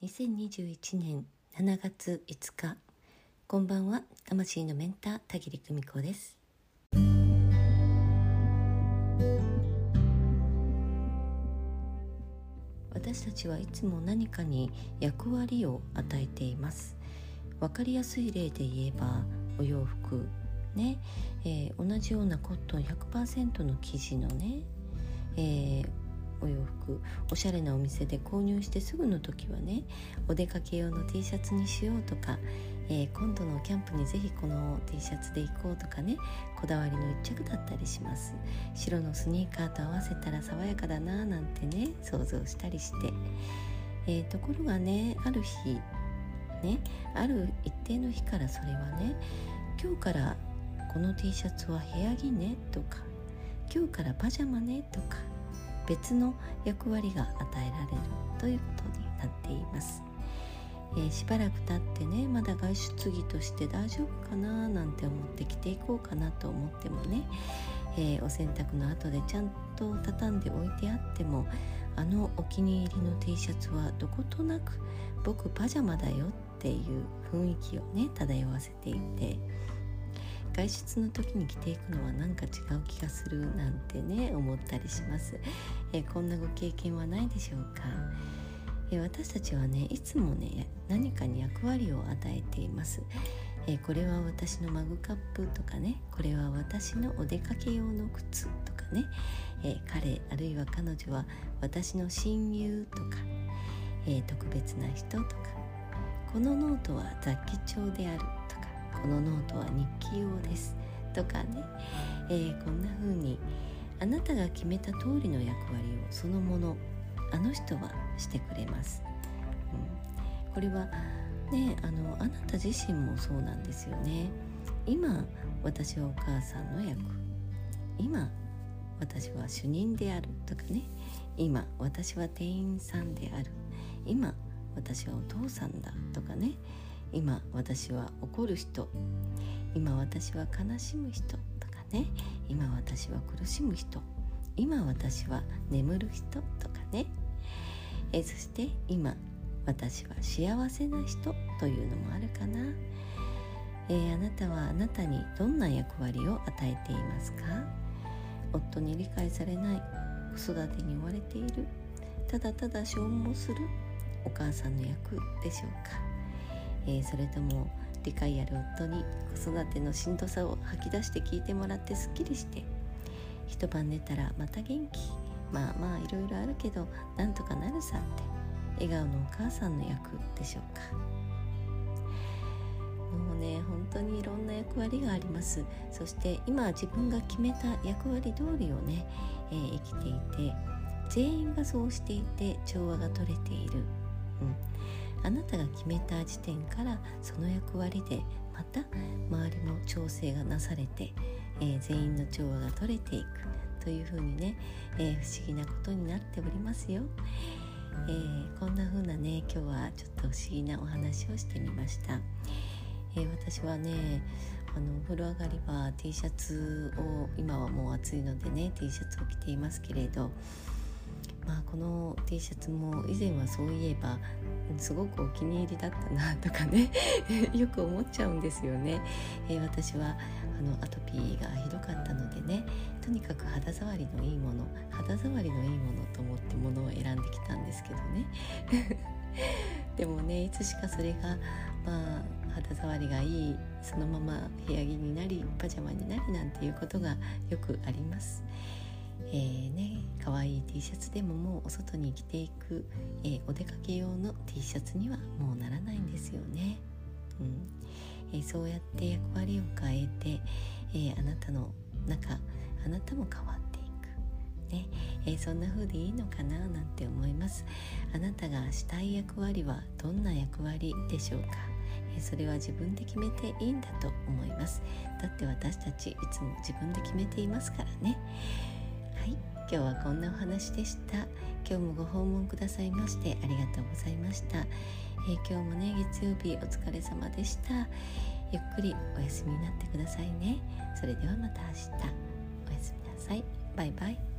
2021年7月5日こんばんは魂のメンター田切久美子です。私たちはいつも何かに役割を与えています。わかりやすい例で言えばお洋服ね、えー、同じようなコットン100%の生地のね、えー、お洋服おしゃれなお店で購入してすぐの時はねお出かけ用の T シャツにしようとか、えー、今度のキャンプにぜひこの T シャツで行こうとかねこだわりの一着だったりします。白のスニーカーと合わせたら爽やかだななんてね想像したりして、えー、ところがねある日ねある一定の日からそれはね今日からこの T シャツは部屋着ねとか今日からパジャマねとか別の役割が与えられるということになっています、えー、しばらく経ってねまだ外出着として大丈夫かななんて思って着ていこうかなと思ってもね、えー、お洗濯の後でちゃんと畳んでおいてあってもあのお気に入りの T シャツはどことなく僕パジャマだよっていう雰囲気をね漂わせていて外出の時に着ていくのはなんか違う気がするなんてね思ったりします、えこんなご経験はないでしょうか、え私たちはねいつもね何かに役割を与えています。えこれは私のマグカップとかねこれは私のお出かけ用の靴とかね、え彼あるいは彼女は私の親友とか、え特別な人とか。このノートは雑記帳であるこのノートは日記用です。とかね、えー、こんな風にあなたが決めた通りの役割をそのものあの人はしてくれます、うん、これはねあのあなた自身もそうなんですよね。今私はお母さんの役。今私は主任であるとかね。今私は店員さんである。今私はお父さんだとかね。今私は怒る人今私は悲しむ人とかね今私は苦しむ人今私は眠る人とかね。えそして今私は幸せな人というのもあるかな、えー、あなたはあなたにどんな役割を与えていますか？夫に理解されない子育てに追われているただただ消耗するお母さんの役でしょうか？えー、それとも理解ある夫に子育てのしんどさを吐き出して聞いてもらってすっきりして。一晩寝たらまた元気。まあまあいろいろあるけどなんとかなるさって。笑顔のお母さんの役でしょうか。もうね本当にいろんな役割があります。そして今自分が決めた役割通りをね、えー、生きていて全員がそうしていて調和が取れている、うん、あなたが決めた時点からその役割でまた周りも調整がなされて、えー、全員の調和が取れていくというふうにね、えー、不思議なことになっておりますよ。えー、こんな風なね今日はちょっと不思議なお話をしてみました。え私はねあのお風呂上がりは T シャツを今はもう暑いのでね T シャツを着ていますけれどまあ、この T シャツも以前はそういえばすごくお気に入りだったなとかね よく思っちゃうんですよね、えー、私はあのアトピーがひどかったのでねとにかく肌触りのいいもの肌触りのいいものと思ってものを選んできたんですけどね でもねいつしかそれがまあ肌触りがいいそのまま部屋着になりパジャマになりなんていうことがよくあります。えー、ね可愛い T シャツでももうお外に着ていく、えー、お出かけ用の T シャツにはもうならないんですよね。うん。えー、そうやって役割を変えて、えあなたの中あなたも変わっていく、ね。えそんな風でいいのかななんて思います。あなたがしたい役割はどんな役割でしょうか。それは自分で決めていいんだと思います。だって私たちいつも自分で決めていますからね。今日はこんなお話でした。今日もご訪問くださいましてありがとうございました、えー、今日もね月曜日お疲れ様でした。ゆっくりお休みになってくださいね。それではまた明日。おやすみなさい。バイバイ。